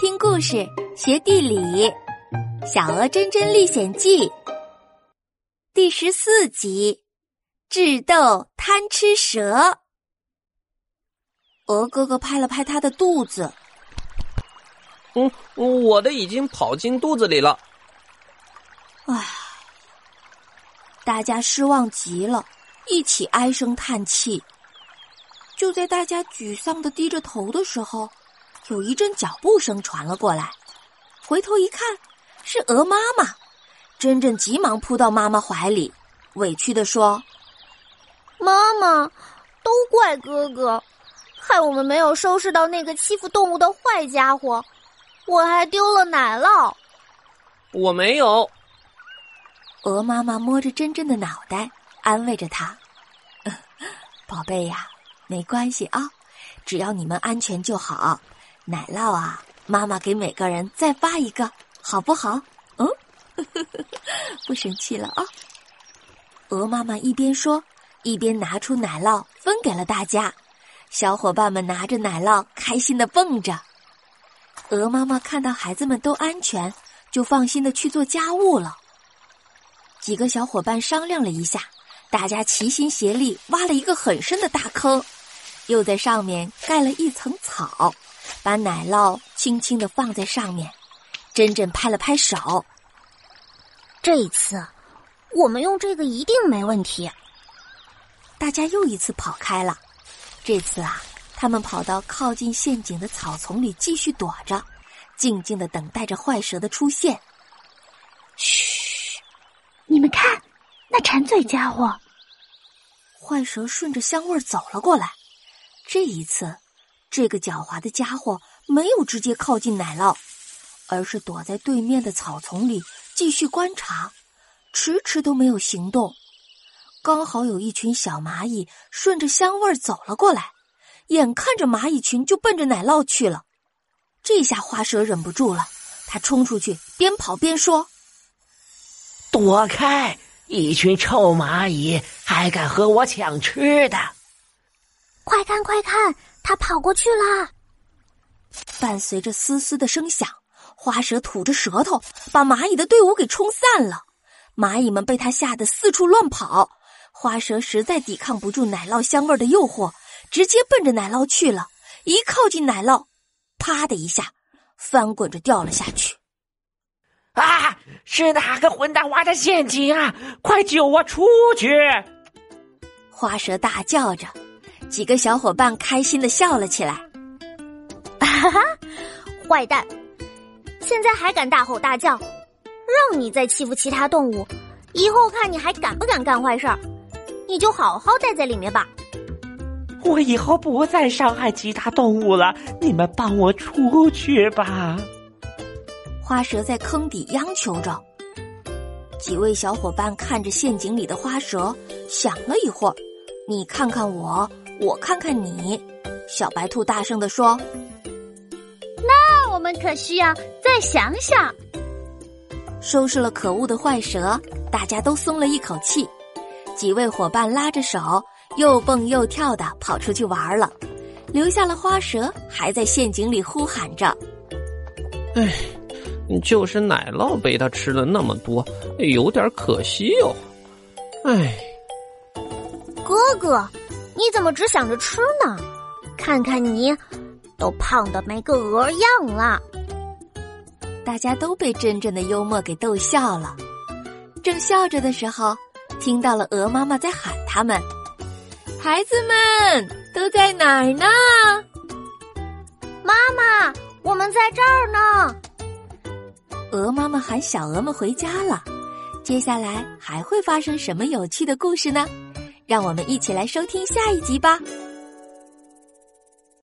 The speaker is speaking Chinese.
听故事学地理，《小鹅真真历险记》第十四集：智斗贪吃蛇。鹅哥哥拍了拍他的肚子，嗯，我的已经跑进肚子里了。唉，大家失望极了，一起唉声叹气。就在大家沮丧的低着头的时候。有一阵脚步声传了过来，回头一看，是鹅妈妈。珍珍急忙扑到妈妈怀里，委屈的说：“妈妈，都怪哥哥，害我们没有收拾到那个欺负动物的坏家伙，我还丢了奶酪。”我没有。鹅妈妈摸着珍珍的脑袋，安慰着她：“ 宝贝呀，没关系啊，只要你们安全就好。”奶酪啊，妈妈给每个人再发一个，好不好？嗯，不生气了啊。鹅妈妈一边说，一边拿出奶酪分给了大家。小伙伴们拿着奶酪，开心的蹦着。鹅妈妈看到孩子们都安全，就放心的去做家务了。几个小伙伴商量了一下，大家齐心协力挖了一个很深的大坑，又在上面盖了一层草。把奶酪轻轻的放在上面，珍珍拍了拍手。这一次，我们用这个一定没问题。大家又一次跑开了，这次啊，他们跑到靠近陷阱的草丛里继续躲着，静静的等待着坏蛇的出现。嘘，你们看，那馋嘴家伙！坏蛇顺着香味走了过来，这一次。这个狡猾的家伙没有直接靠近奶酪，而是躲在对面的草丛里继续观察，迟迟都没有行动。刚好有一群小蚂蚁顺着香味儿走了过来，眼看着蚂蚁群就奔着奶酪去了。这下花蛇忍不住了，他冲出去，边跑边说：“躲开！一群臭蚂蚁还敢和我抢吃的！快看，快看！”他跑过去了，伴随着嘶嘶的声响，花蛇吐着舌头，把蚂蚁的队伍给冲散了。蚂蚁们被他吓得四处乱跑。花蛇实在抵抗不住奶酪香味的诱惑，直接奔着奶酪去了。一靠近奶酪，啪的一下，翻滚着掉了下去。啊！是哪个混蛋挖的陷阱啊？快救我出去！花蛇大叫着。几个小伙伴开心的笑了起来，哈哈，坏蛋！现在还敢大吼大叫，让你再欺负其他动物，以后看你还敢不敢干坏事儿！你就好好待在里面吧。我以后不再伤害其他动物了，你们帮我出去吧！花蛇在坑底央求着。几位小伙伴看着陷阱里的花蛇，想了一会儿，你看看我。我看看你，小白兔大声的说：“那我们可需要再想想。”收拾了可恶的坏蛇，大家都松了一口气。几位伙伴拉着手，又蹦又跳的跑出去玩了，留下了花蛇还在陷阱里呼喊着：“哎，就是奶酪被他吃了那么多，有点可惜哦。”哎，哥哥。你怎么只想着吃呢？看看你，都胖的没个鹅样了。大家都被珍珍的幽默给逗笑了。正笑着的时候，听到了鹅妈妈在喊他们：“孩子们都在哪儿呢？”妈妈，我们在这儿呢。鹅妈妈喊小鹅们回家了。接下来还会发生什么有趣的故事呢？让我们一起来收听下一集吧。